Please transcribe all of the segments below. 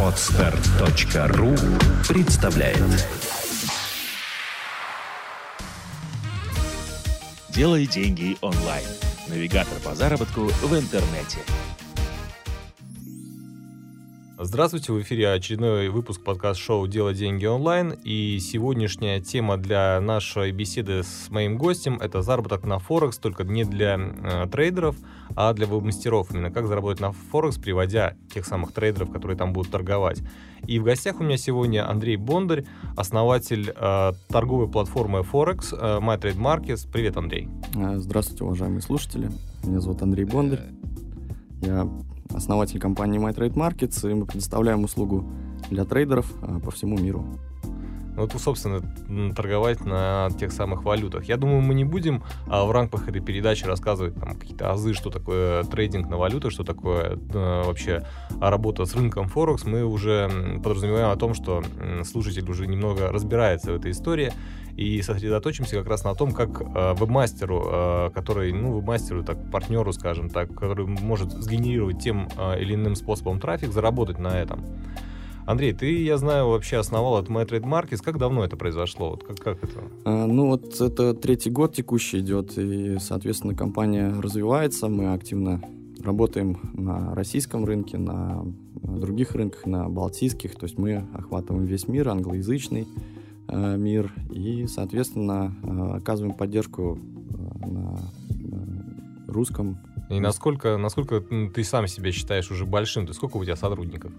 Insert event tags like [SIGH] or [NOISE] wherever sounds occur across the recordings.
Отстар.ру представляет Делай деньги онлайн. Навигатор по заработку в интернете. Здравствуйте, в эфире очередной выпуск подкаст-шоу «Дело деньги онлайн». И сегодняшняя тема для нашей беседы с моим гостем – это заработок на Форекс, только не для э, трейдеров, а для веб-мастеров. Именно как заработать на Форекс, приводя тех самых трейдеров, которые там будут торговать. И в гостях у меня сегодня Андрей Бондарь, основатель э, торговой платформы Форекс э, MyTrade. Привет, Андрей. Э, здравствуйте, уважаемые слушатели. Меня зовут Андрей Бондарь. Я основатель компании MyTrade Markets, и мы предоставляем услугу для трейдеров а, по всему миру. Ну, вот, собственно, торговать на тех самых валютах. Я думаю, мы не будем а, в рамках этой передачи рассказывать там какие-то азы, что такое трейдинг на валютах, что такое а, вообще работа с рынком Форекс. Мы уже подразумеваем о том, что слушатель уже немного разбирается в этой истории и сосредоточимся как раз на том, как э, веб-мастеру, э, который, ну, веб-мастеру, так, партнеру, скажем так, который может сгенерировать тем э, или иным способом трафик, заработать на этом. Андрей, ты, я знаю, вообще основал от MyTrade Markets. Как давно это произошло? Вот как, как это? А, ну, вот это третий год текущий идет, и, соответственно, компания развивается. Мы активно работаем на российском рынке, на других рынках, на балтийских. То есть мы охватываем весь мир, англоязычный. Э, мир и, соответственно, э, оказываем поддержку э, на русском. И насколько, насколько ты сам себя считаешь уже большим? Ты сколько у тебя сотрудников?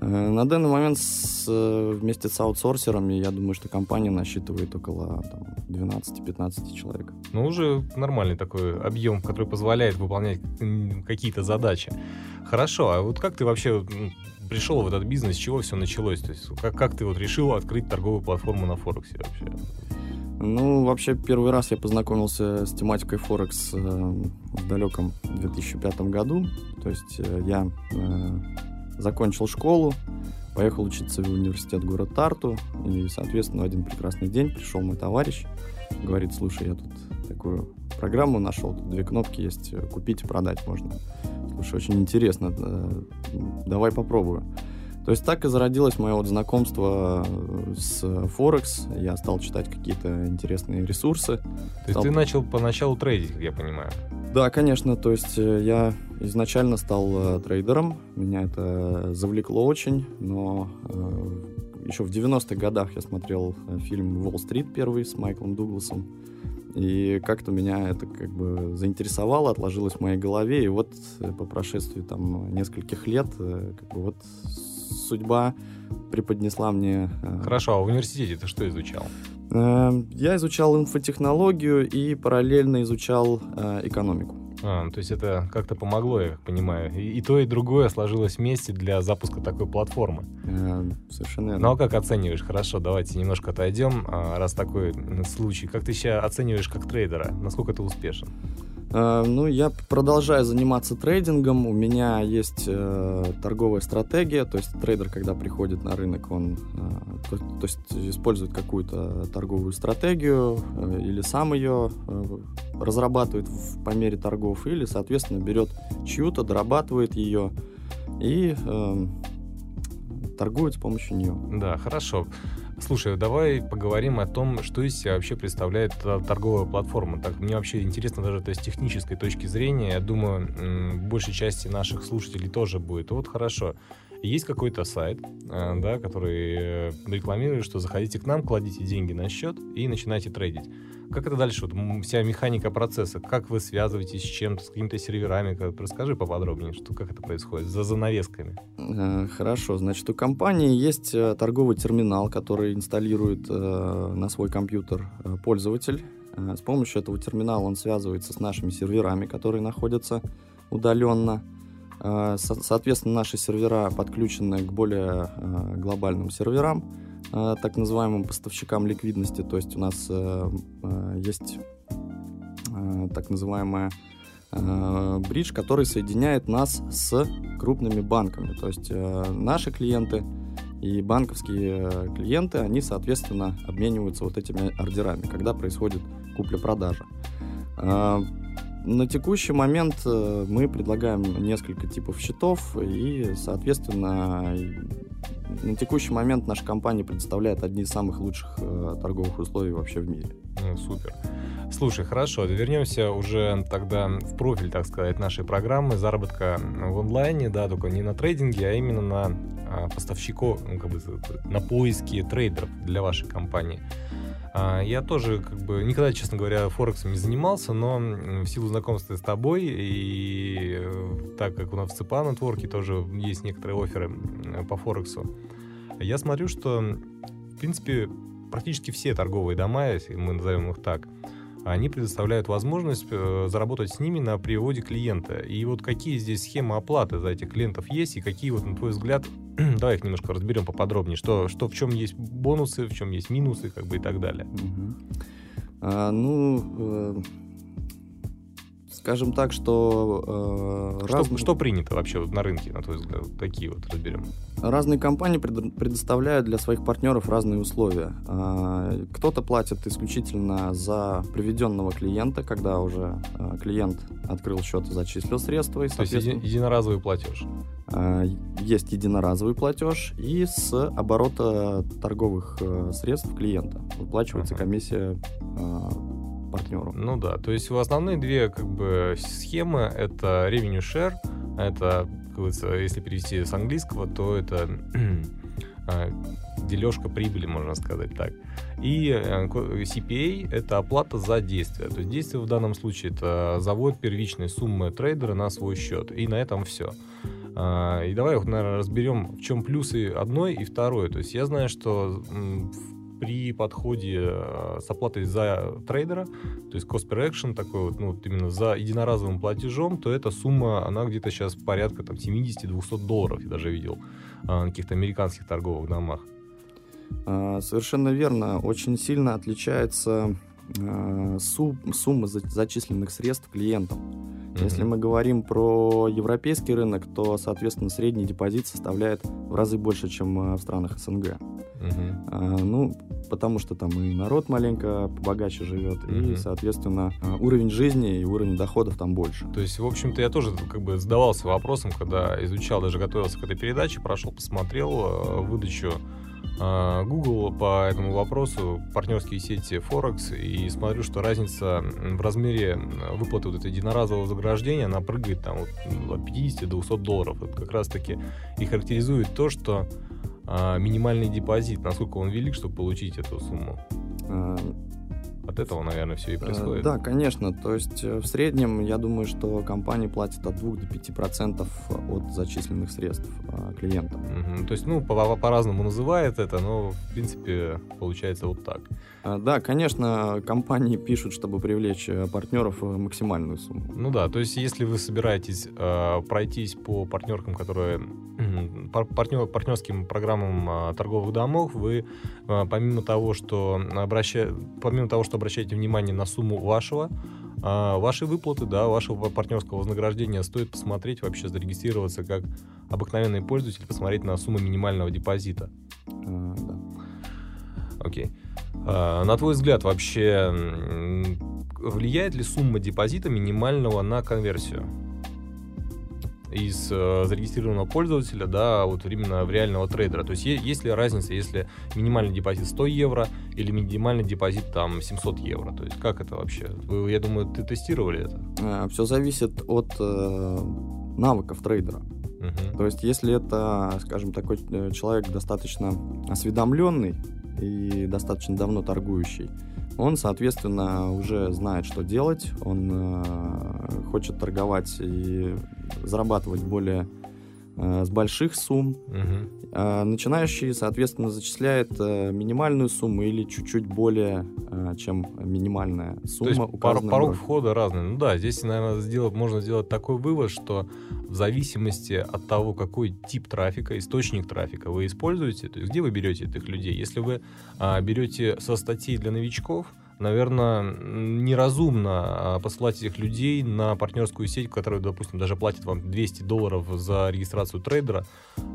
На данный момент с, вместе с аутсорсерами, я думаю, что компания насчитывает около 12-15 человек. Ну, уже нормальный такой объем, который позволяет выполнять какие-то задачи. Хорошо, а вот как ты вообще пришел в этот бизнес, с чего все началось? То есть как, как ты вот решил открыть торговую платформу на Форексе вообще? Ну, вообще, первый раз я познакомился с тематикой Форекс э, в далеком 2005 году. То есть э, я э, закончил школу, поехал учиться в университет город Тарту, и, соответственно, в один прекрасный день пришел мой товарищ, говорит, слушай, я тут такую программу нашел, тут две кнопки есть, купить и продать можно. Слушай, очень интересно, э, давай попробую. То есть так и зародилось мое вот знакомство э, с Форекс. Я стал читать какие-то интересные ресурсы. То есть стал... ты начал поначалу трейдить, как я понимаю? Да, конечно. То есть я изначально стал трейдером. Меня это завлекло очень, но еще в 90-х годах я смотрел фильм «Уолл-стрит» первый с Майклом Дугласом. И как-то меня это как бы заинтересовало, отложилось в моей голове. И вот э, по прошествии там нескольких лет э, как бы вот судьба преподнесла мне... Э, Хорошо, а в университете ты что изучал? Я изучал инфотехнологию и параллельно изучал экономику. А, то есть это как-то помогло, я как понимаю. И, и то, и другое сложилось вместе для запуска такой платформы. А, совершенно верно. Ну а как оцениваешь? Хорошо, давайте немножко отойдем, а, раз такой случай. Как ты себя оцениваешь как трейдера? Насколько ты успешен? Uh, ну, я продолжаю заниматься трейдингом. У меня есть uh, торговая стратегия, то есть трейдер, когда приходит на рынок, он uh, то, то есть использует какую-то торговую стратегию или сам ее разрабатывает в, по мере торгов, или, соответственно, берет чью-то, дорабатывает ее и торгует с помощью нее. Да, хорошо. Слушай, давай поговорим о том, что из себя вообще представляет торговая платформа. Так, мне вообще интересно даже то с технической точки зрения. Я думаю, большей части наших слушателей тоже будет. Вот хорошо. Есть какой-то сайт, э, да, который э, рекламирует, что заходите к нам, кладите деньги на счет и начинайте трейдить. Как это дальше? Вот вся механика процесса. Как вы связываетесь с чем-то, с какими-то серверами? Расскажи поподробнее, что, как это происходит за занавесками. Э, хорошо. Значит, у компании есть торговый терминал, который инсталирует на свой компьютер пользователь. С помощью этого терминала он связывается с нашими серверами, которые находятся удаленно. Соответственно, наши сервера подключены к более глобальным серверам Э, так называемым поставщикам ликвидности. То есть у нас э, э, есть так называемая бридж, который соединяет нас с крупными банками. То есть наши клиенты и банковские клиенты, они, соответственно, обмениваются вот этими ордерами, когда происходит купля-продажа. На текущий момент э, мы предлагаем несколько типов счетов, и, соответственно, на текущий момент наша компания предоставляет одни из самых лучших э, торговых условий вообще в мире. Ну, супер. Слушай, хорошо, вернемся уже тогда в профиль, так сказать, нашей программы заработка в онлайне, да, только не на трейдинге, а именно на поставщиков, ну, как бы на поиске трейдеров для вашей компании. А, я тоже, как бы, никогда, честно говоря, Форексом не занимался, но в силу знакомства с тобой и э, так как у нас в ЦПА Нетворке тоже есть некоторые оферы по Форексу, я смотрю, что, в принципе, практически все торговые дома, если мы назовем их так, они предоставляют возможность э, заработать с ними на приводе клиента. И вот какие здесь схемы оплаты за этих клиентов есть, и какие, вот, на твой взгляд, [CLEARS THROAT] давай их немножко разберем поподробнее, что, что в чем есть бонусы, в чем есть минусы, как бы и так далее. Угу. А, ну, э, скажем так, что... Э, что, разные... что принято вообще на рынке, на твой взгляд? Такие вот разберем. Разные компании пред, предоставляют для своих партнеров разные условия. Э, кто-то платит исключительно за приведенного клиента, когда уже э, клиент открыл счет и зачислил средства. И, То есть еди, единоразовый платеж? Э, есть единоразовый платеж, и с оборота торговых э, средств клиента выплачивается uh-huh. комиссия э, партнеру. Ну да, то есть основные две как бы схемы это revenue share, это, как говорится, если перевести с английского, то это [CLEARS THROAT] а, дележка прибыли, можно сказать так. И э, CPA — это оплата за действие. То есть действие в данном случае — это завод первичной суммы трейдера на свой счет. И на этом все. А, и давай, наверное, разберем, в чем плюсы одной и второй. То есть я знаю, что при подходе э, с оплатой за трейдера, то есть cost per action такой вот, ну, вот именно за единоразовым платежом, то эта сумма, она где-то сейчас порядка там 70-200 долларов, я даже видел а, на каких-то американских торговых домах. А, совершенно верно. Очень сильно отличается а, сумма зачисленных средств клиентам. Mm-hmm. Если мы говорим про европейский рынок, то, соответственно, средний депозит составляет в разы больше, чем в странах СНГ. Uh-huh. А, ну, потому что там и народ маленько побогаче живет, uh-huh. и, соответственно, а, уровень жизни и уровень доходов там больше. То есть, в общем-то, я тоже как бы задавался вопросом, когда изучал, даже готовился к этой передаче, прошел, посмотрел э, выдачу Google по этому вопросу, партнерские сети Forex, и смотрю, что разница в размере выплаты вот этого единоразового заграждения, она прыгает там от 50 до 200 долларов. Это как раз-таки и характеризует то, что а, минимальный депозит, насколько он велик, чтобы получить эту сумму? От этого, наверное, все и э, происходит. Да, конечно. То есть э, в среднем, я думаю, что компания платит от 2 до 5 процентов от зачисленных средств э, клиентам. Угу. То есть, ну, по- по-разному называет это, но, в принципе, получается вот так. Да, конечно, компании пишут, чтобы привлечь партнеров максимальную сумму. Ну да, то есть, если вы собираетесь э, пройтись по партнеркам, которые [CLEARS THROAT] партнер, партнерским программам торговых домов, вы помимо того, что обраща... помимо того, что обращаете внимание на сумму вашего, а, вашей выплаты, да, вашего партнерского вознаграждения, стоит посмотреть, вообще зарегистрироваться как обыкновенный пользователь, посмотреть на сумму минимального депозита. Да. Окей. А, на твой взгляд, вообще влияет ли сумма депозита минимального на конверсию? Из э, зарегистрированного пользователя, да, вот именно в реального трейдера. То есть есть ли разница, если минимальный депозит 100 евро или минимальный депозит там 700 евро? То есть как это вообще? Вы, я думаю, ты тестировали это? А, Все зависит от э, навыков трейдера. Uh-huh. То есть если это, скажем, такой э, человек достаточно осведомленный и достаточно давно торгующий, он, соответственно, уже знает, что делать, он э, хочет торговать и зарабатывать более с больших сумм. Угу. Начинающий, соответственно, зачисляет э, минимальную сумму или чуть-чуть более, э, чем минимальная сумма. То есть пор- порог входа разный. Ну да, здесь, наверное, сделать, можно сделать такой вывод, что в зависимости от того, какой тип трафика, источник трафика вы используете, то есть где вы берете этих людей. Если вы а, берете со статей для новичков, наверное, неразумно а, посылать этих людей на партнерскую сеть, которая, допустим, даже платит вам 200 долларов за регистрацию трейдера,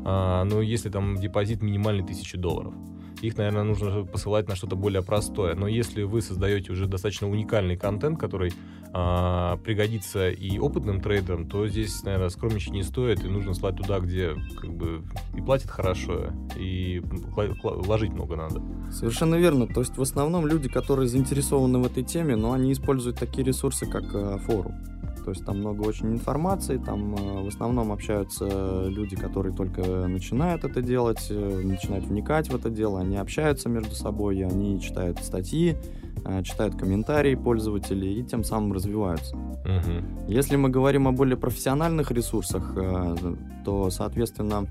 а, но если там депозит минимальный 1000 долларов. Их, наверное, нужно посылать на что-то более простое. Но если вы создаете уже достаточно уникальный контент, который а, пригодится и опытным трейдерам, то здесь, наверное, скромничать не стоит, и нужно слать туда, где как бы и платят хорошо, и вложить много надо. Совершенно верно. То есть в основном люди, которые заинтересованы в этой теме, но они используют такие ресурсы, как э, форум. То есть там много очень информации, там э, в основном общаются люди, которые только начинают это делать, э, начинают вникать в это дело, они общаются между собой, они читают статьи, читают комментарии пользователей и тем самым развиваются. Угу. Если мы говорим о более профессиональных ресурсах, то, соответственно,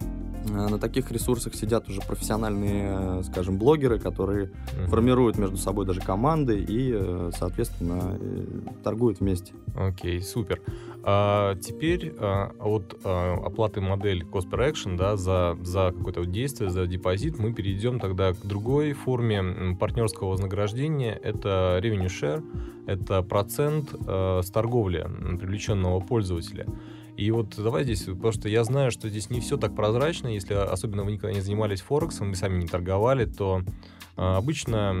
Э, на таких ресурсах сидят уже профессиональные, э, скажем, блогеры, которые uh-huh. формируют между собой даже команды и, э, соответственно, торгуют вместе. Окей, okay, супер. А, теперь а, от а, оплаты модель Cost per Action да, за, за какое-то действие, за депозит, мы перейдем тогда к другой форме партнерского вознаграждения. Это revenue share, это процент а, с торговли привлеченного пользователя. И вот давай здесь, потому что я знаю, что здесь не все так прозрачно, если особенно вы никогда не занимались Форексом, вы сами не торговали, то а, обычно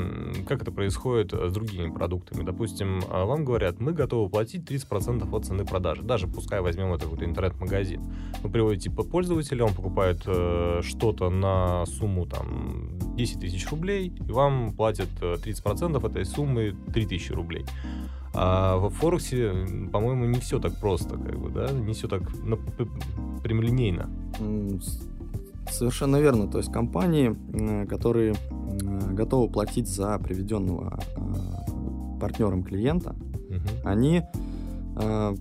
как это происходит с другими продуктами? Допустим, а, вам говорят, мы готовы платить 30% от цены продажи, даже пускай возьмем это какой-то интернет-магазин. Вы приводите пользователя, он покупает э, что-то на сумму там 10 тысяч рублей, и вам платят 30% э, этой суммы 3 тысячи рублей. А в Форексе, по-моему, не все так просто, как бы, да, не все так прямолинейно. Совершенно верно. То есть компании, которые готовы платить за приведенного а, партнером клиента, угу. они а,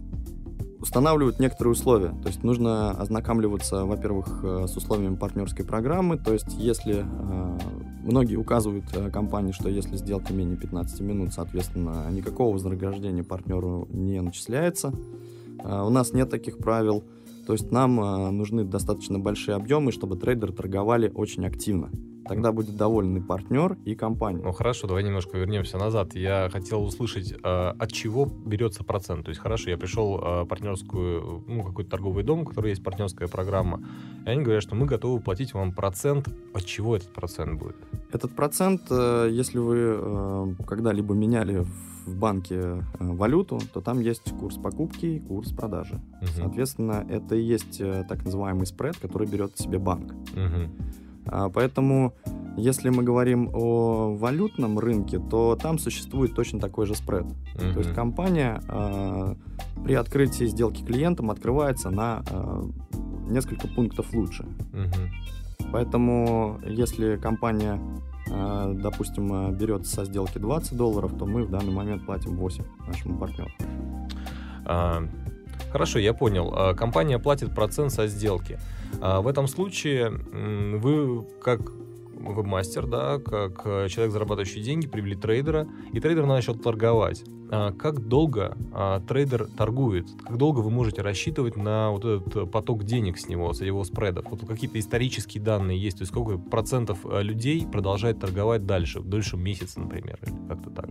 устанавливают некоторые условия. То есть нужно ознакомливаться, во-первых, э, с условиями партнерской программы. То есть если э, многие указывают э, компании, что если сделка менее 15 минут, соответственно, никакого вознаграждения партнеру не начисляется. У нас нет таких правил. То есть нам нужны достаточно большие объемы, чтобы трейдеры торговали очень активно. Тогда будет доволен и партнер, и компания. Ну хорошо, давай немножко вернемся назад. Я хотел услышать, э, от чего берется процент. То есть хорошо, я пришел в э, партнерскую, ну какой-то торговый дом, у которого есть партнерская программа, и они говорят, что мы готовы платить вам процент. От чего этот процент будет? Этот процент, э, если вы когда-либо меняли в банке валюту, то там есть курс покупки и курс продажи. Угу. Соответственно, это и есть так называемый спред, который берет себе банк. Угу. А, поэтому, если мы говорим о валютном рынке, то там существует точно такой же спред. Mm-hmm. То есть компания э, при открытии сделки клиентам открывается на э, несколько пунктов лучше. Mm-hmm. Поэтому, если компания, э, допустим, берет со сделки 20 долларов, то мы в данный момент платим 8 нашему партнеру. А, хорошо, я понял. Компания платит процент со сделки. А в этом случае вы как веб-мастер, да, как э, человек, зарабатывающий деньги, привели трейдера, и трейдер начал торговать. А как долго а, трейдер торгует? Как долго вы можете рассчитывать на вот этот поток денег с него, с его спредов? Вот какие-то исторические данные есть, то есть сколько процентов э, людей продолжает торговать дальше, дольше месяца, например, или как-то так?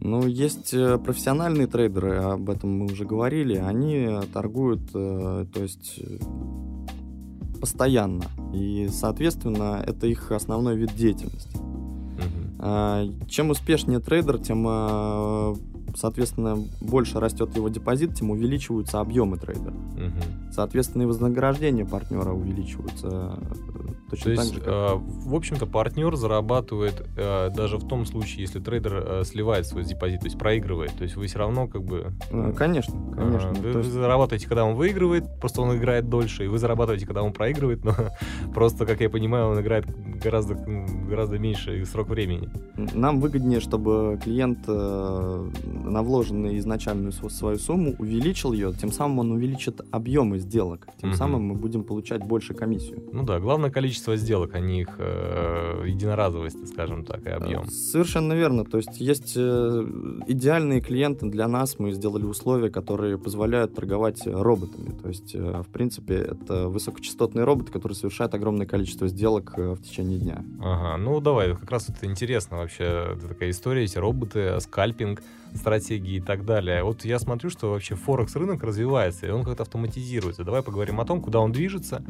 Ну, есть э, профессиональные трейдеры, об этом мы уже говорили, они торгуют, то есть постоянно. И, соответственно, это их основной вид деятельности. Uh-huh. Чем успешнее трейдер, тем, а, соответственно, больше растет его депозит, тем увеличиваются объемы трейдера. Uh-huh. Соответственно, и вознаграждение партнера увеличиваются Точно То есть, же, как... э, в общем-то, партнер зарабатывает э, даже в том случае, если трейдер э, сливает свой депозит, то есть проигрывает. То есть вы все равно как бы... Ну, конечно, конечно. Э, вы, есть... зарабатываете, когда он выигрывает, просто он играет дольше, и вы зарабатываете, когда он проигрывает, но [LAUGHS] просто, как я понимаю, он играет гораздо, гораздо меньше срок времени. Нам выгоднее, чтобы клиент э, на вложенную изначальную свою сумму увеличил ее, тем самым он увеличит объемы сделок, тем угу. самым мы будем получать больше комиссию. Ну да, главное количество сделок, а не их э, единоразовость, скажем так, и объем. Совершенно верно. То есть есть э, идеальные клиенты для нас, мы сделали условия, которые позволяют торговать роботами. То есть, э, в принципе, это высокочастотные роботы, которые совершают огромное количество сделок э, в течение течение дня. Ага, ну давай, как раз это интересно вообще, это такая история, эти роботы, скальпинг, стратегии и так далее. Вот я смотрю, что вообще Форекс рынок развивается, и он как-то автоматизируется. Давай поговорим о том, куда он движется,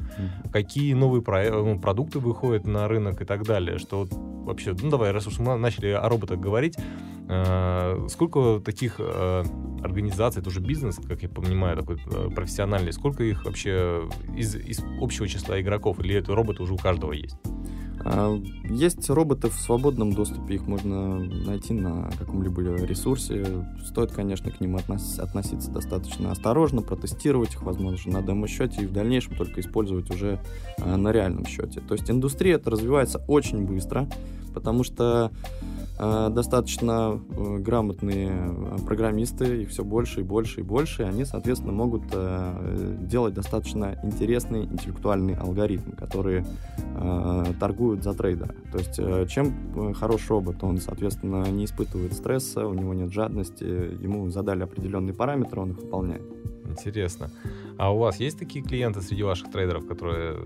какие новые про- ну, продукты выходят на рынок и так далее. Что вообще, ну давай, раз уж мы начали о роботах говорить, э, сколько таких э, организаций, это уже бизнес, как я понимаю, такой э, профессиональный, сколько их вообще из, из общего числа игроков, или это роботы уже у каждого есть? А, Есть роботы в свободном доступе, их можно найти на каком-либо ресурсе. Стоит, конечно, к ним относ- относиться достаточно осторожно, протестировать их, возможно, на демо-счете и в дальнейшем только использовать уже а, на реальном счете. То есть индустрия это развивается очень быстро, потому что достаточно э, грамотные э, программисты, их все больше и больше и больше, и они, соответственно, могут э, делать достаточно интересные интеллектуальные алгоритмы, которые э, торгуют за трейдера. То есть чем хорош робот, он, соответственно, не испытывает стресса, у него нет жадности, ему задали определенные параметры, он их выполняет. Интересно. А у вас есть такие клиенты среди ваших трейдеров, которые,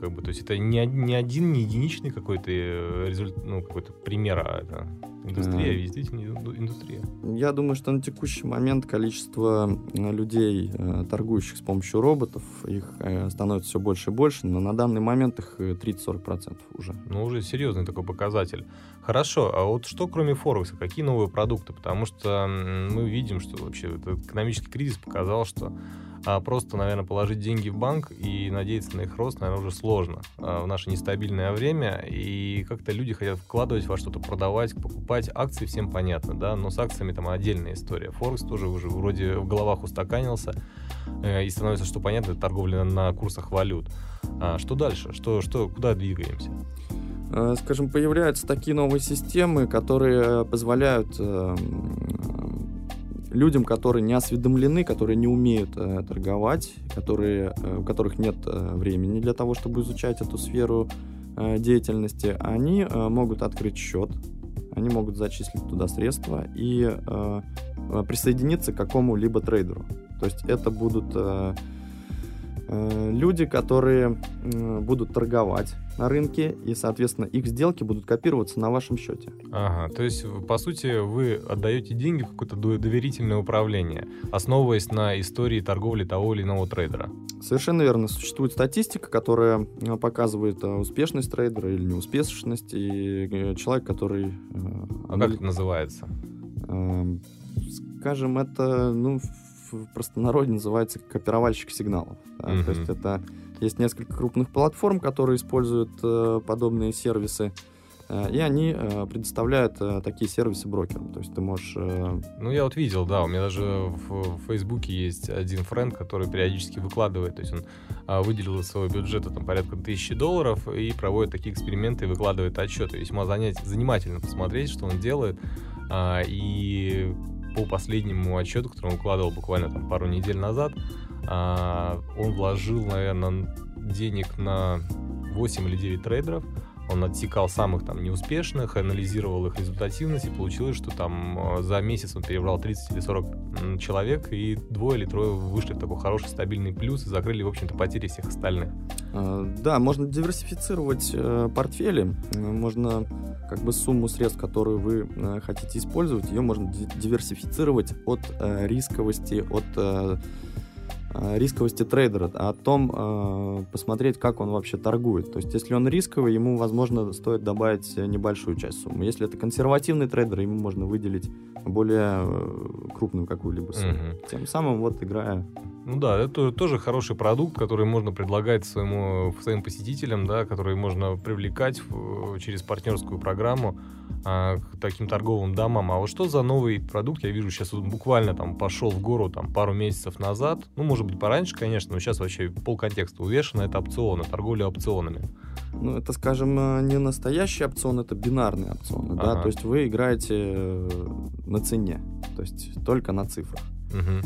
как бы, то есть это не, не один, не единичный какой-то э, результат, ну, какой-то пример, а это индустрия, действительно инду- индустрия. Я думаю, что на текущий момент количество э, людей, э, торгующих с помощью роботов, их становится все больше и больше, но на данный момент их э, 30-40% уже. Ну, уже серьезный такой показатель. Хорошо, а вот что кроме Форекса, какие новые продукты? Потому что мы видим, что вообще этот экономический кризис показал, что а, просто, наверное, положить деньги в банк и надеяться на их рост, наверное, уже сложно а, в наше нестабильное время. И как-то люди хотят вкладывать во что-то, продавать, покупать. Акции всем понятно, да, но с акциями там отдельная история. Форекс тоже уже вроде в головах устаканился, э, и становится, что понятно, это торговля на курсах валют. А что дальше? Что, что, куда двигаемся? Э, Скажем, появляются такие новые системы, которые позволяют э, м, людям, которые не осведомлены, которые не умеют э, торговать, которые, э, у которых нет э, времени для того, чтобы изучать эту сферу э, деятельности, они э, могут открыть счет, они могут зачислить туда средства и э, э, присоединиться к какому-либо трейдеру. То есть это будут э, э, люди, которые э, будут торговать на рынке, и, соответственно, их сделки будут копироваться на вашем счете. Ага, то есть, по сути, вы отдаете деньги в какое-то до- доверительное управление, основываясь на истории торговли того или иного трейдера. Совершенно верно. Существует статистика, которая э, показывает э, успешность трейдера или неуспешность, и э, человек, который... А как это называется? Эм, Скажем, это, ну, в простонародье называется копировальщик сигналов. да. Мгм. То есть это есть несколько крупных платформ, которые используют э, подобные сервисы, э, и они э, предоставляют э, такие сервисы брокерам. То есть ты можешь... Ну, я вот видел, да, у меня даже в, в Фейсбуке есть один френд, который периодически выкладывает, то есть он а, выделил из своего бюджета там порядка тысячи долларов и проводит такие эксперименты и выкладывает отчеты. Весьма занять, занимательно посмотреть, что он делает. А, и по последнему отчету, который он выкладывал буквально там пару недель назад, а, он вложил, наверное, денег на 8 или 9 трейдеров, он отсекал самых там неуспешных, анализировал их результативность, и получилось, что там э, за месяц он перебрал 30 или 40 м, человек, и двое или трое вышли в такой хороший стабильный плюс и закрыли, в общем-то, потери всех остальных. Э, Да, можно диверсифицировать э, портфели, можно как бы сумму средств, которую вы хотите использовать, ее можно ди- диверсифицировать от рисковости, от рисковости трейдера, о том э, посмотреть, как он вообще торгует. То есть, если он рисковый, ему, возможно, стоит добавить э, небольшую часть суммы. Если это консервативный трейдер, ему можно выделить более э, крупную какую-либо сумму. Мгм. Тем самым, вот играя Ну да, это тоже хороший продукт, который можно предлагать своему, своим посетителям, да, который можно привлекать через партнерскую программу а, к таким торговым домам. А вот что за новый продукт? Я вижу, сейчас буквально там пошел в гору там пару месяцев назад. Ну, может быть, пораньше, конечно, но сейчас вообще полконтекста увешано. Это опционы, торговля опционами. Ну, это, скажем, э, не настоящий опцион, это бинарные опционы, да, Ага. то есть вы играете э, на цене, то есть только на цифрах. Мгм.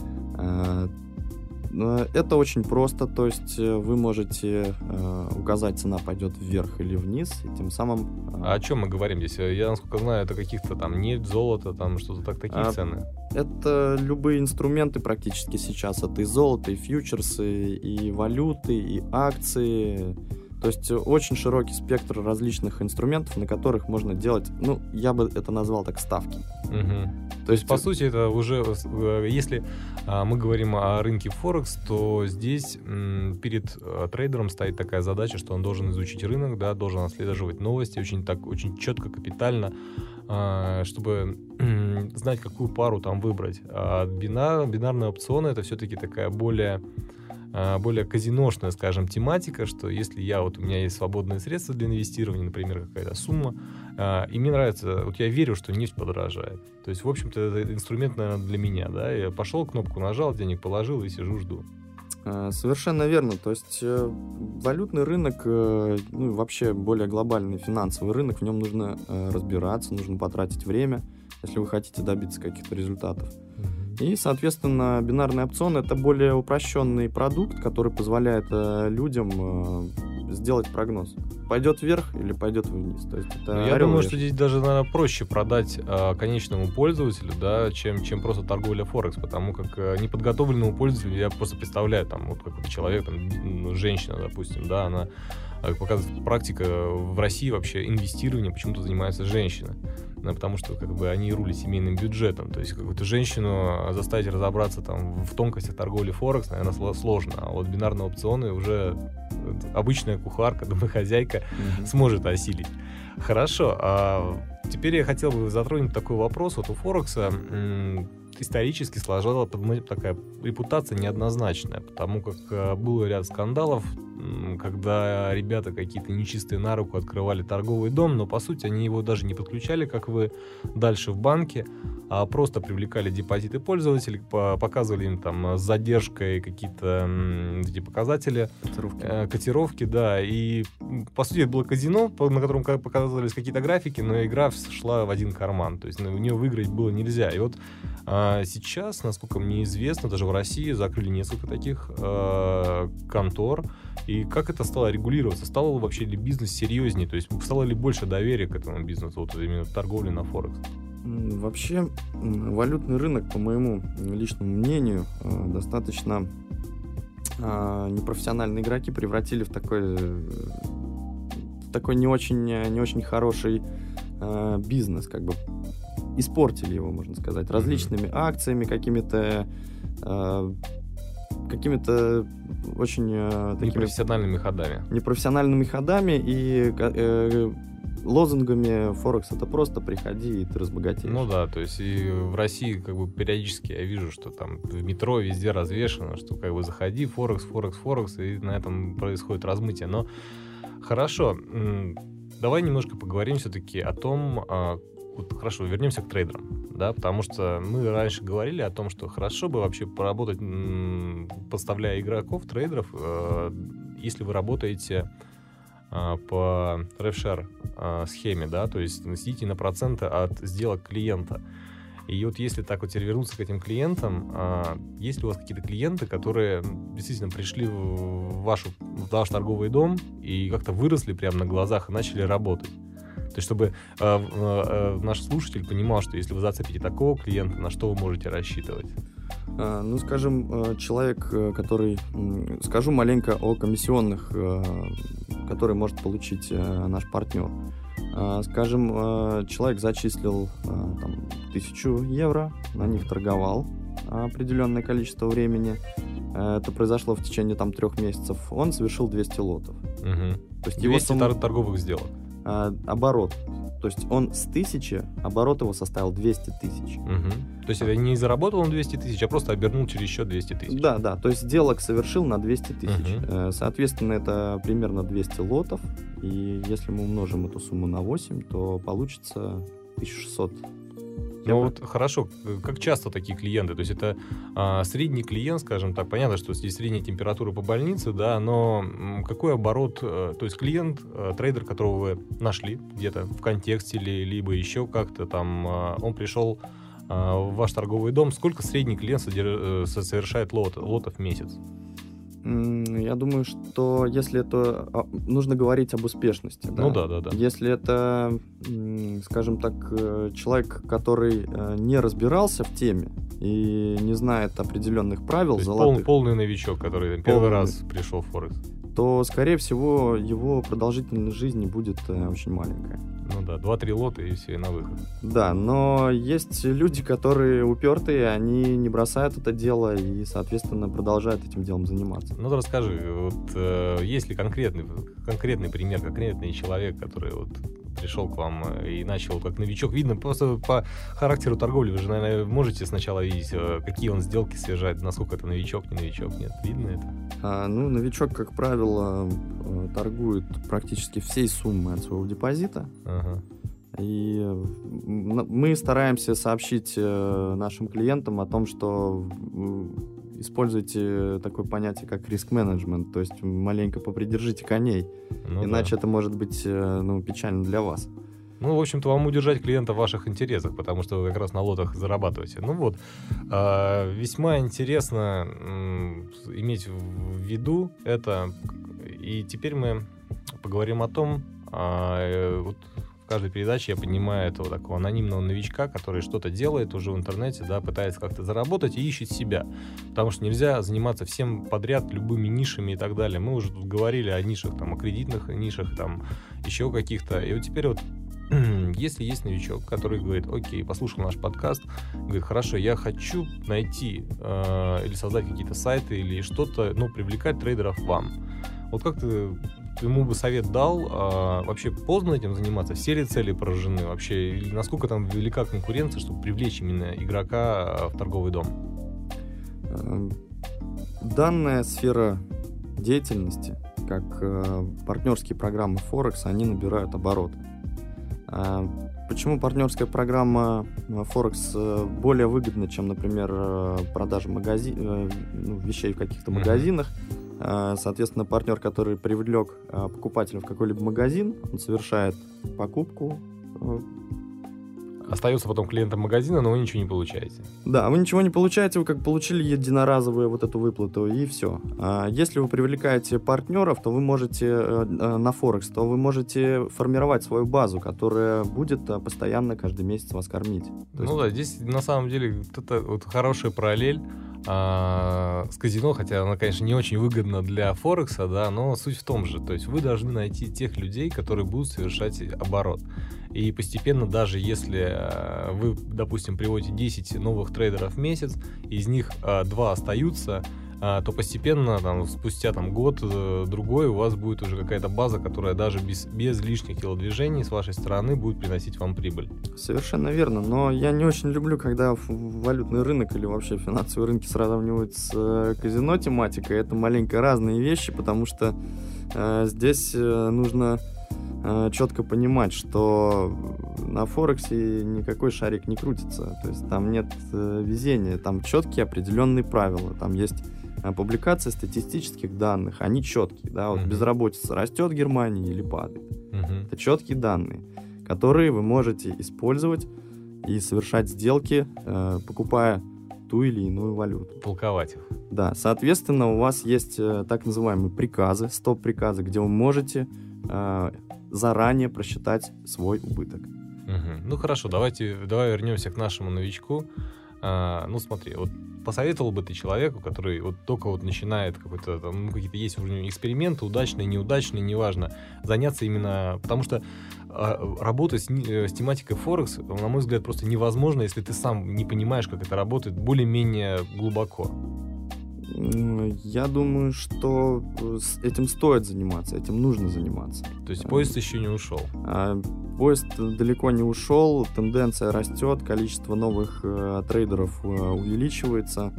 Э, Это очень просто, то есть э, вы можете э, указать, цена пойдет вверх или вниз, и тем самым... э, А о чем мы говорим здесь? Я, насколько знаю, это каких-то там нефть, золото, там что-то так, такие А, цены. Это любые инструменты практически сейчас. Это и золото, и фьючерсы, и валюты, и акции. То есть очень широкий спектр различных инструментов, на которых можно делать, ну, я бы это назвал так, ставки. Угу. То есть, по сути, это уже, э, если а, мы говорим о рынке Форекс, то здесь перед э, трейдером стоит такая задача, что он должен изучить рынок, да, должен отслеживать новости очень так, очень четко, капитально, а, чтобы знать, какую пару там выбрать. А бинар, бинарные опционы это все-таки такая более более казиношная, скажем, тематика, что если я вот у меня есть свободные средства для инвестирования, например, какая-то сумма, а, и мне нравится, вот я верю, что нефть подорожает. То есть, в общем-то, это инструмент, наверное, для меня, да, я пошел, кнопку нажал, денег положил и сижу, жду. Совершенно верно. То есть э, валютный рынок, э, ну вообще более глобальный финансовый рынок, в нем нужно э, разбираться, нужно потратить время, если вы хотите добиться каких-то результатов. И, соответственно, бинарный опцион это более упрощенный продукт, который позволяет людям сделать прогноз. Пойдет вверх или пойдет вниз. То есть это ну, я думаю, что здесь даже, наверное, проще продать э, конечному пользователю, да, чем, чем просто торговля Форекс, потому как э, неподготовленному пользователю я просто представляю, там, вот какой-то человек, там, женщина, допустим, да, она как показывает практика в России вообще инвестирование почему-то занимается женщина. Да, потому что как бы они рулят семейным бюджетом. То есть какую-то женщину заставить разобраться там в тонкостях торговли Форекс, наверное, сложно. А вот бинарные опционы уже обычная кухарка, [LAUGHS] домохозяйка mm-hmm. сможет осилить. Хорошо. А теперь я хотел бы затронуть такой вопрос. Вот у Форекса исторически сложилась такая репутация неоднозначная, потому как э, был ряд скандалов, когда ребята какие-то нечистые на руку открывали торговый дом, но по сути они его даже не подключали, как вы, дальше в банке, а просто привлекали депозиты пользователей, показывали им там с задержкой какие-то эти показатели, котировки. Э, котировки, да, и по сути это было казино, на котором показывались какие-то графики, но игра шла в один карман, то есть у нее выиграть было нельзя. И вот а сейчас, насколько мне известно, даже в России закрыли несколько таких э, контор. И как это стало регулироваться? Стало ли вообще ли бизнес серьезнее? То есть стало ли больше доверия к этому бизнесу, вот именно торговли на Форекс? Вообще, валютный рынок, по моему личному мнению, э, достаточно э, непрофессиональные игроки превратили в такой, в такой не очень, не очень хороший э, бизнес, как бы испортили его, можно сказать, различными mm-hmm. акциями, какими-то э, какими-то очень э, такими непрофессиональными ходами. Непрофессиональными ходами и э, лозунгами Форекс это просто приходи и ты разбогатеешь. Ну да, то есть и в России как бы периодически я вижу, что там в метро везде развешено, что как бы заходи, Форекс, Форекс, Форекс, и на этом происходит размытие. Но хорошо, давай немножко поговорим все-таки о том, а, вот хорошо, вернемся к трейдерам, да, потому что мы раньше говорили о том, что хорошо бы вообще поработать, подставляя игроков, трейдеров, э, если вы работаете э, по RevShare э, схеме, да, то есть носите на проценты от сделок клиента. И вот если так вот вернуться к этим клиентам, а, есть ли у вас какие-то клиенты, которые действительно пришли в, вашу, в ваш торговый дом и как-то выросли прямо на глазах и начали работать? То есть, чтобы э, э, наш слушатель понимал, что если вы зацепите такого клиента, на что вы можете рассчитывать? А, ну, скажем, э, человек, э, который... Скажу маленько о комиссионных, э, которые может получить наш партнер. Скажем, человек зачислил там, тысячу евро, на них торговал определенное количество времени. Это произошло в течение там трех месяцев. Он совершил 200 лотов. Угу. То есть 200 его сумма... торговых сделок э, оборот. То есть он с тысячи, оборот его составил 200 тысяч. Угу. То есть это не заработал он 200 тысяч, а просто обернул через счет 200 тысяч. Да, да. То есть сделок совершил на 200 тысяч. Угу. Соответственно, это примерно 200 лотов. И если мы умножим эту сумму на 8, то получится 1600 ну вот хорошо, как часто такие клиенты? То есть это а, средний клиент, скажем так, понятно, что здесь средняя температура по больнице, да, но какой оборот, а, то есть клиент, а, трейдер, которого вы нашли где-то в контексте или либо еще как-то там, а, он пришел а, в ваш торговый дом, сколько средний клиент содерж... Э, совершает лот, лотов в месяц? Я думаю, что если это... А, нужно говорить об успешности. Да? Ну да, да, да. Если это, скажем так, э, человек, который э, не разбирался в теме и не знает определенных правил, То золотых... Пол, полный новичок, который полный... первый раз пришел в Форекс. То, скорее всего, его продолжительность жизни будет э, очень маленькая. Ну да, два-три лота и все, и на выход. Да, но есть люди, которые упертые, они не бросают это дело и, соответственно, продолжают этим делом заниматься. Ну, расскажи, вот э, есть ли конкретный, конкретный пример, конкретный человек, который вот пришел к вам э, и начал как новичок. Видно просто по характеру торговли. Вы же, наверное, можете сначала видеть, э, какие он сделки совершает, насколько это новичок, не новичок. Нет, видно это? А, ну, новичок, как правило, э, торгует практически всей суммой от своего депозита. Ага. И мы стараемся сообщить нашим клиентам о том, что используйте такое понятие, как риск-менеджмент, то есть маленько попридержите коней, ну, иначе да. это может быть э, ну, печально для вас. Ну, в общем-то, вам удержать клиента в ваших интересах, потому что вы как раз на лотах зарабатываете. Ну вот, э, весьма интересно э, иметь в виду это. И теперь мы поговорим о том, э, вот каждой передаче я понимаю этого такого анонимного новичка, который что-то делает уже в интернете, да, пытается как-то заработать и ищет себя. Потому что нельзя заниматься всем подряд любыми нишами и так далее. Мы уже тут говорили о нишах, там, о кредитных нишах, там, еще каких-то. И вот теперь вот [CLEARS THROAT] если есть новичок, который говорит, окей, послушал наш подкаст, говорит, хорошо, я хочу найти э, или создать какие-то сайты или что-то, ну, привлекать трейдеров вам. Вот как ты ему бы совет дал, а, вообще поздно этим заниматься, все ли цели поражены вообще, или насколько там велика конкуренция, чтобы привлечь именно игрока а, в торговый дом? Эм, данная сфера деятельности, как э, партнерские программы Форекс, они набирают оборот. А, почему партнерская программа Форекс э, более выгодна, чем, например, э, продажа магази... ну, вещей в каких-то магазинах? Mm-hmm соответственно, партнер, который привлек а, покупателя в какой-либо магазин, он совершает покупку. Остается потом клиентом магазина, но вы ничего не получаете. Да, вы ничего не получаете, вы как получили единоразовую вот эту выплату, и все. А если вы привлекаете партнеров, то вы можете э, э, на Форекс, то вы можете формировать свою базу, которая будет постоянно каждый месяц вас кормить. То ну есть... да, здесь на самом деле это вот хорошая параллель а, с казино, хотя она, конечно, не очень выгодна для Форекса, да, но суть в том же. То есть вы должны найти тех людей, которые будут совершать оборот. И постепенно, даже если а, вы, допустим, приводите 10 новых трейдеров в месяц, из них а, 2 остаются, а, то постепенно, там, спустя там, год-другой, у вас будет уже какая-то база, которая даже без, без лишних телодвижений с вашей стороны будет приносить вам прибыль. Совершенно верно, но я не очень люблю, когда валютный рынок или вообще финансовые рынки сравнивают с э, казино тематикой. Это маленько разные вещи, потому что э, здесь э, нужно э, четко понимать, что на Форексе никакой шарик не крутится. То есть там нет э, везения, там четкие определенные правила. Там есть Э, публикация статистических данных, они четкие, да, вот mm-hmm. безработица растет в Германии или падает. Mm-hmm. Это четкие данные, которые вы можете использовать и совершать сделки, э, покупая ту или иную валюту. Толковать их. Да, соответственно, у вас есть э, так называемые приказы, стоп-приказы, где вы можете э, заранее просчитать свой убыток. Угу. Ну хорошо, давайте давай вернемся к нашему новичку. А, ну смотри, вот посоветовал бы ты человеку, который вот только вот начинает какой-то, там, ну, какие-то есть уже эксперименты, удачные, неудачные, неважно, заняться именно, потому что э, работать с, э, с тематикой Форекс, на мой взгляд, просто невозможно, если ты сам не понимаешь, как это работает более-менее глубоко. Я думаю, что э, этим стоит заниматься, этим нужно заниматься. То есть поезд еще не ушел? А, поезд далеко не ушел, тенденция растет, количество новых э, трейдеров э, увеличивается.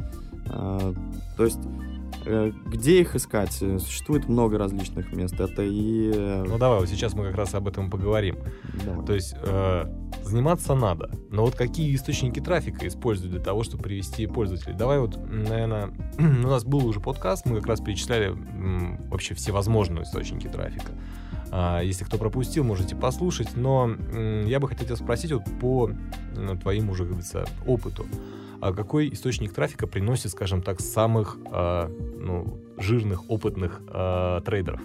То есть Э, где их искать? Э, существует много различных мест. Это и... Э, ну давай, вот сейчас мы как раз об этом поговорим. Давай. То есть э, заниматься надо, но вот какие источники трафика используют для того, чтобы привести пользователей? Давай вот, наверное, [CLEARS THROAT] у нас был уже подкаст, мы как раз перечисляли вообще всевозможные источники трафика. А, если кто пропустил, можете послушать. Но я бы хотел тебя спросить вот по ну, твоим уже, как говорится, опыту а какой источник трафика приносит, скажем так, самых э, ну, жирных, опытных э, трейдеров?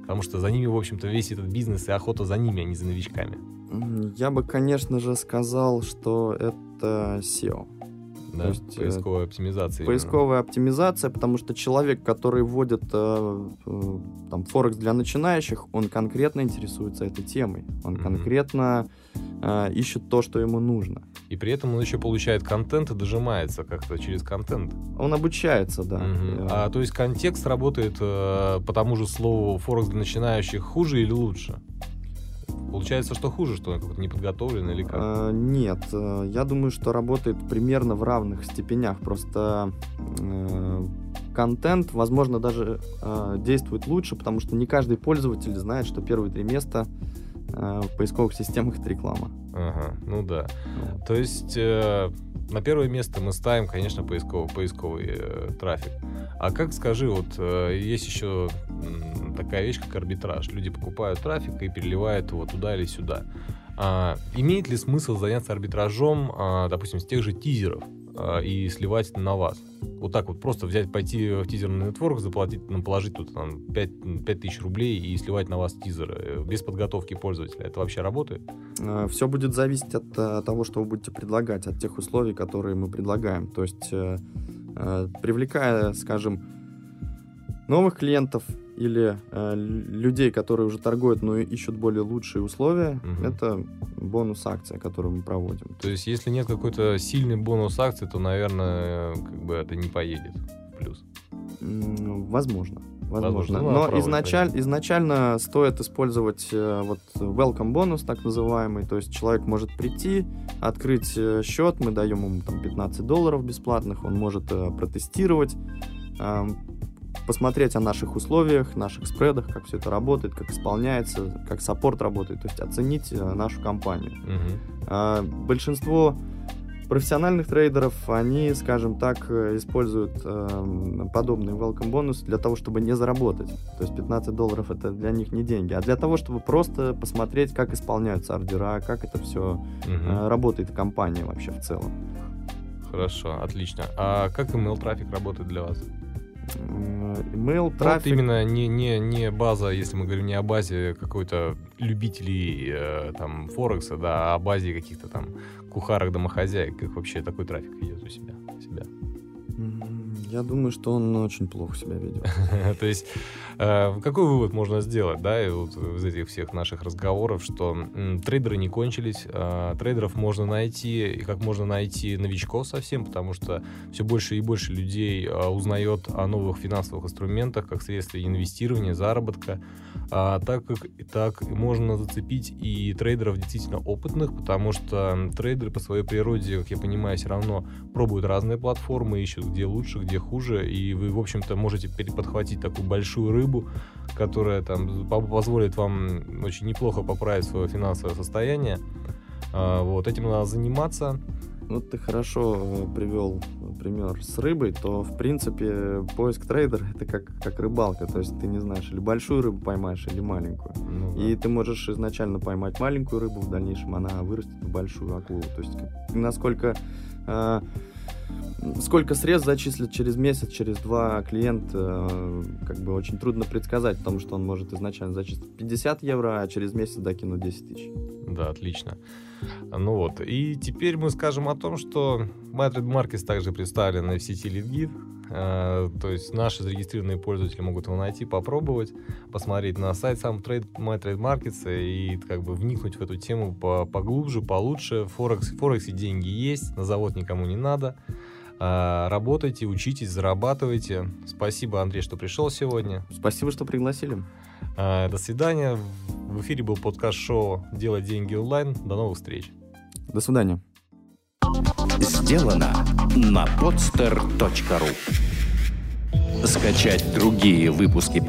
Потому что за ними, в общем-то, весь этот бизнес и охота за ними, а не за новичками. Я бы, конечно же, сказал, что это SEO. Да, То есть, э, поисковая оптимизация. именно. Поисковая оптимизация, потому что человек, который вводит э, э, там Форекс для начинающих, он конкретно интересуется этой темой. Он Мгм. конкретно э, ищет то, что ему нужно. И при этом он еще получает контент и дожимается как-то через контент. Он обучается, да. Э, А то есть контекст работает э, по тому же слову Форекс для начинающих хуже или лучше? Получается, что хуже, что он как-то не подготовлен или как? Э, Нет, э, я думаю, что работает примерно в равных степенях. Просто э, контент, возможно, даже э, действует лучше, потому что не каждый пользователь знает, что первые три места в поисковых системах это реклама. Ага, ну да. То есть э, на первое место мы ставим, конечно, поисковый, поисковый э, трафик. А как, скажи, вот э, есть еще м, такая вещь, как арбитраж. Люди покупают трафик и переливают его туда или сюда. А, имеет ли смысл заняться арбитражом, а, допустим, с тех же тизеров а, и сливать на вас? Вот так вот просто взять, пойти в тизерный нетворк, заплатить, ну, положить тут там, 5, тысяч рублей и сливать на вас тизеры э, без подготовки пользователя. Это вообще работает? Все будет зависеть от э, того, что вы будете предлагать, от тех условий, которые мы предлагаем. То есть, э, привлекая, скажем, новых клиентов или э, людей, которые уже торгуют, но ищут более лучшие условия, Мгм. это бонус-акция, которую мы проводим. То есть, если нет какой-то сильный бонус акции, то, наверное, как бы это не поедет в плюс. Возможно. Возможно. Возможно. Ну, Но попробуй, изначаль- изначально стоит использовать э, вот welcome бонус, так называемый. То есть человек может прийти, открыть э, счет, мы даем ему там 15 долларов бесплатных, он может э, протестировать, посмотреть о наших условиях, наших спредах, как все это работает, как исполняется, как саппорт работает, то есть оценить э, нашу компанию. А, Большинство профессиональных трейдеров, они, скажем так, э, используют эм, подобный welcome бонус для того, чтобы не заработать. То есть 15 долларов это для них не деньги, а для того, чтобы просто посмотреть, как исполняются ордера, как это все Мгм. работает компания вообще в целом. Хорошо, отлично. А как email трафик работает для вас? Email, Ну, Вот трафик. именно не, не, не база, если мы говорим не о базе какой-то любителей э, там Форекса, да, а о базе каких-то там кухарок, домохозяек, как вообще такой трафик идет Я думаю, что он очень плохо себя ведет. [LAUGHS] То есть, э, какой вывод можно сделать, да, из этих всех наших разговоров, что трейдеры не кончились, э, трейдеров можно найти, и как можно найти новичков совсем, потому что все больше и больше людей э, узнает о новых финансовых инструментах, как средстве инвестирования, заработка, а, так как так можно зацепить и трейдеров действительно опытных, потому что трейдеры по своей природе, как я понимаю, все равно пробуют разные платформы, ищут где лучше, где хуже, и вы, в общем-то, можете подхватить такую большую рыбу, которая там по- позволит вам очень неплохо поправить свое финансовое состояние. А, Вот, этим надо заниматься. Ну, ты хорошо э, привел пример с рыбой, то, в принципе, поиск трейдера — это как, как рыбалка. То есть ты не знаешь, или большую рыбу поймаешь, или маленькую. Ну, да. И ты можешь изначально поймать маленькую рыбу, в дальнейшем она вырастет в большую акулу. То есть насколько... э, Сколько средств зачислит через месяц, через два клиент, э, как бы очень трудно предсказать, потому что он может изначально зачислить 50 евро, а через месяц докинуть 10 тысяч. Да, отлично. Ну вот, и теперь мы скажем о том, что MyTrade Markets также представлены в сети LeadGuide. Э, То есть наши зарегистрированные пользователи могут его найти, попробовать, посмотреть на сайт сам трейд, MyTrade Markets и как бы вникнуть в эту тему по- поглубже, получше. Форекс, в Форексе деньги есть, на завод никому не надо. А, Работайте, учитесь, зарабатывайте. Спасибо, Андрей, что пришел сегодня. Спасибо, что пригласили. А, До свидания. В эфире был подкаст-шоу «Делать деньги онлайн». До новых встреч. До свидания. Сделано на podster.ru Скачать другие выпуски